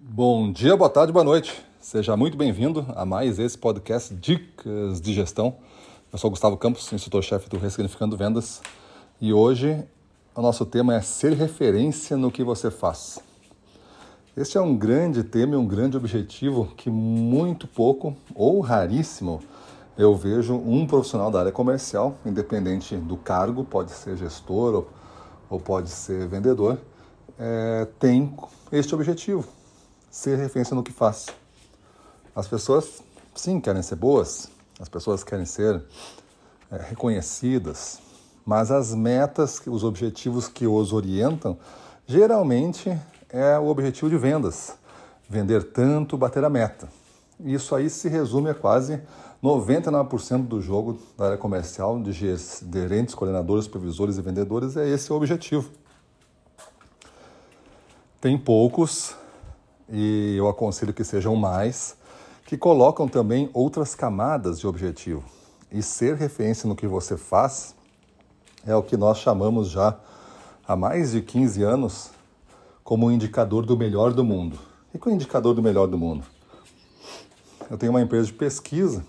Bom dia, boa tarde, boa noite. Seja muito bem-vindo a mais esse podcast Dicas de Gestão. Eu sou Gustavo Campos, instrutor-chefe do Ressignificando Vendas, e hoje o nosso tema é ser referência no que você faz. Este é um grande tema e um grande objetivo que muito pouco ou raríssimo eu vejo um profissional da área comercial, independente do cargo, pode ser gestor ou, ou pode ser vendedor, é, tem este objetivo, ser referência no que faz. As pessoas, sim, querem ser boas, as pessoas querem ser é, reconhecidas, mas as metas, os objetivos que os orientam, geralmente é o objetivo de vendas. Vender tanto, bater a meta. Isso aí se resume a quase 99% do jogo da área comercial, de gerentes, coordenadores, supervisores e vendedores, é esse o objetivo. Tem poucos, e eu aconselho que sejam mais, que colocam também outras camadas de objetivo. E ser referência no que você faz é o que nós chamamos já há mais de 15 anos como um indicador do melhor do mundo. O que é o indicador do melhor do mundo? Eu tenho uma empresa de pesquisa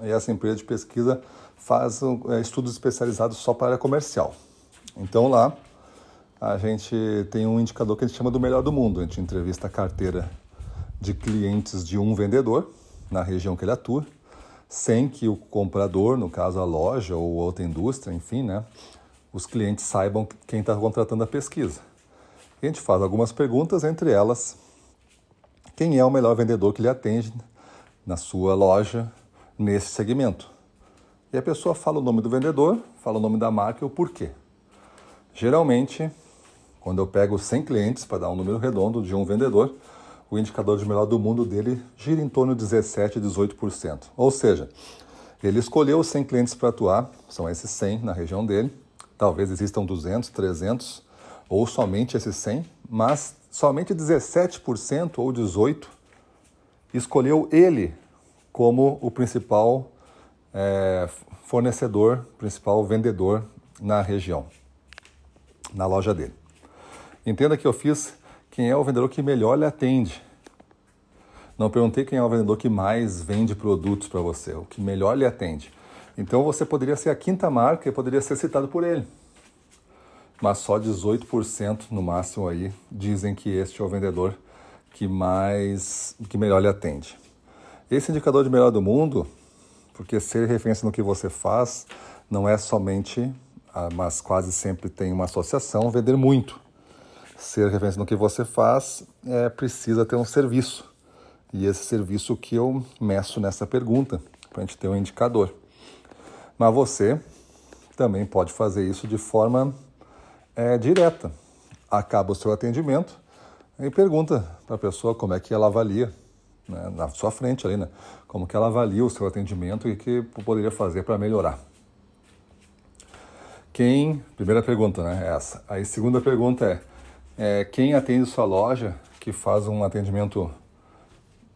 e essa empresa de pesquisa faz é, estudos especializados só para área comercial. Então lá a gente tem um indicador que a gente chama do melhor do mundo. A gente entrevista a carteira de clientes de um vendedor na região que ele atua, sem que o comprador, no caso a loja ou outra indústria, enfim, né, os clientes saibam quem está contratando a pesquisa. A gente faz algumas perguntas, entre elas, quem é o melhor vendedor que lhe atende na sua loja nesse segmento. E a pessoa fala o nome do vendedor, fala o nome da marca e o porquê. Geralmente, quando eu pego 100 clientes para dar um número redondo de um vendedor, o indicador de melhor do mundo dele gira em torno de 17, 18%. Ou seja, ele escolheu 100 clientes para atuar, são esses 100 na região dele, talvez existam 200, 300, ou somente esses 100, mas somente 17% ou 18% escolheu ele como o principal é, fornecedor, principal vendedor na região, na loja dele. Entenda que eu fiz quem é o vendedor que melhor lhe atende. Não perguntei quem é o vendedor que mais vende produtos para você, o que melhor lhe atende. Então você poderia ser a quinta marca e poderia ser citado por ele mas só 18% no máximo aí dizem que este é o vendedor que mais que melhor lhe atende. Esse indicador de melhor do mundo, porque ser referência no que você faz não é somente, ah, mas quase sempre tem uma associação, vender muito. Ser referência no que você faz é precisa ter um serviço. E esse serviço que eu meço nessa pergunta, para a gente ter um indicador. Mas você também pode fazer isso de forma é, direta. Acaba o seu atendimento e pergunta para a pessoa como é que ela avalia, né, na sua frente ali, né, como que ela avalia o seu atendimento e que poderia fazer para melhorar. Quem, primeira pergunta, né, é essa. Aí segunda pergunta é, é quem atende sua loja que faz um atendimento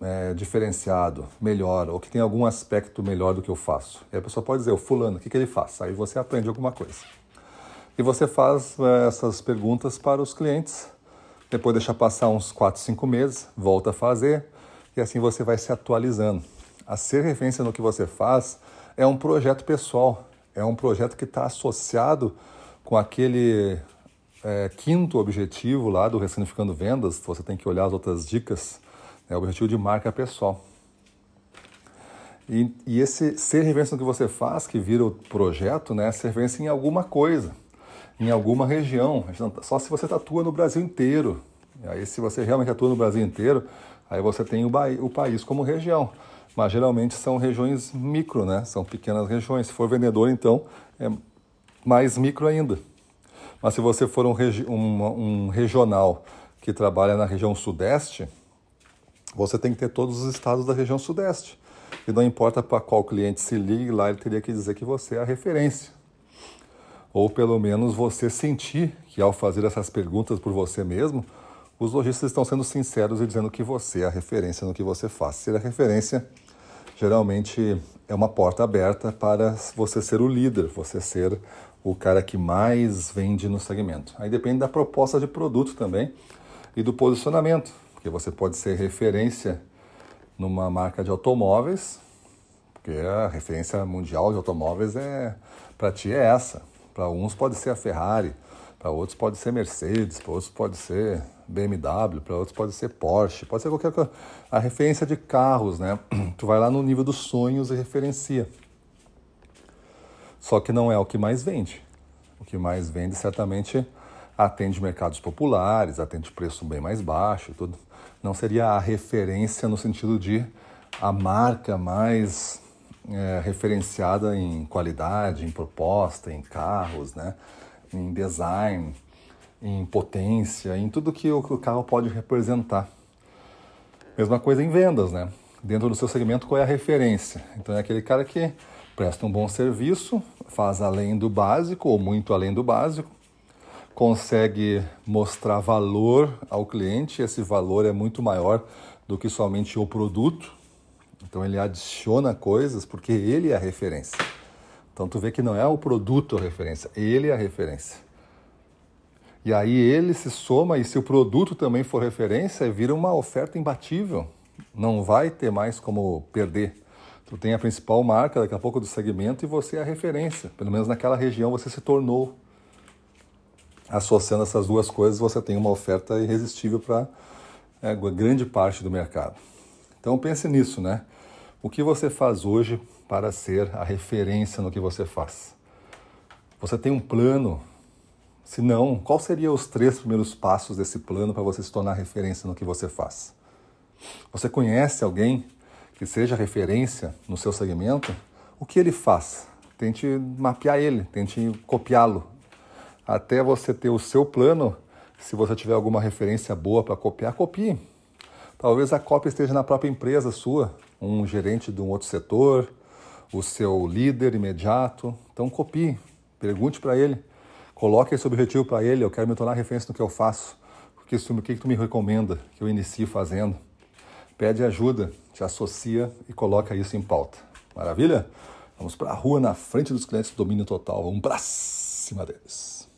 é, diferenciado, melhor, ou que tem algum aspecto melhor do que eu faço. E a pessoa pode dizer, o fulano, o que, que ele faz? Aí você aprende alguma coisa. E você faz é, essas perguntas para os clientes, depois deixa passar uns 4, 5 meses, volta a fazer, e assim você vai se atualizando. A ser referência no que você faz é um projeto pessoal, é um projeto que está associado com aquele é, quinto objetivo lá do Ressignificando Vendas, você tem que olhar as outras dicas, é o objetivo de marca pessoal. E, e, esse ser referência no que você faz, que vira o projeto, né, é ser referência em alguma coisa em alguma região. Tá, só se você atua no Brasil inteiro. Aí, se você realmente atua no Brasil inteiro, aí você tem o, o país como região. Mas geralmente são regiões micro, né? São pequenas regiões. Se for vendedor, então, é mais micro ainda. Mas se você for um, regi um, um regional que trabalha na região sudeste, você tem que ter todos os estados da região sudeste. E não importa para qual cliente se ligue lá, ele teria que dizer que você é a referência ou pelo menos você sentir que ao fazer essas perguntas por você mesmo, os lojistas estão sendo sinceros e dizendo que você é a referência no que você faz. Ser a referência geralmente é uma porta aberta para você ser o líder, você ser o cara que mais vende no segmento. Aí depende da proposta de produto também e do posicionamento. porque você pode ser referência numa marca de automóveis, porque a referência mundial de automóveis é para ti é essa. Para uns pode ser a Ferrari, para outros pode ser Mercedes, para outros pode ser BMW, para outros pode ser Porsche, pode ser qualquer coisa. A referência de carros, né? Tu vai lá no nível dos sonhos e referencia. Só que não é o que mais vende. O que mais vende certamente atende mercados populares, atende preço bem mais baixo, tudo. Não seria a referência no sentido de a marca mais é, referenciada em qualidade, em proposta, em carros, né? Em design, em potência, em tudo que o carro pode representar. Mesma coisa em vendas, né? Dentro do seu segmento, qual é a referência? Então é aquele cara que presta um bom serviço, faz além do básico ou muito além do básico, consegue mostrar valor ao cliente, esse valor é muito maior do que somente o produto. Então ele adiciona coisas porque ele é a referência. Então tu vê que não é o produto a referência, ele é a referência. E aí ele se soma e se o produto também for referência, vira uma oferta imbatível. Não vai ter mais como perder. Tu tem a principal marca daqui a pouco do segmento e você é a referência. Pelo menos naquela região você se tornou. Associando essas duas coisas, você tem uma oferta irresistível para é, grande parte do mercado. Então pense nisso, né? O que você faz hoje para ser a referência no que você faz? Você tem um plano? Se não, qual seriam os três primeiros passos desse plano para você se tornar referência no que você faz? Você conhece alguém que seja referência no seu segmento? O que ele faz? Tente mapear ele, tente copiá-lo. Até você ter o seu plano, se você tiver alguma referência boa para copiar, copie. Talvez a cópia esteja na própria empresa sua, um gerente de um outro setor, o seu líder imediato. Então copie, pergunte para ele, coloque esse objetivo para ele, eu quero me tornar referência no que eu faço. O que, o que tu me recomenda que eu inicie fazendo? Pede ajuda, te associa e coloca isso em pauta. Maravilha? Vamos para a rua na frente dos clientes do domínio total. Vamos para cima deles.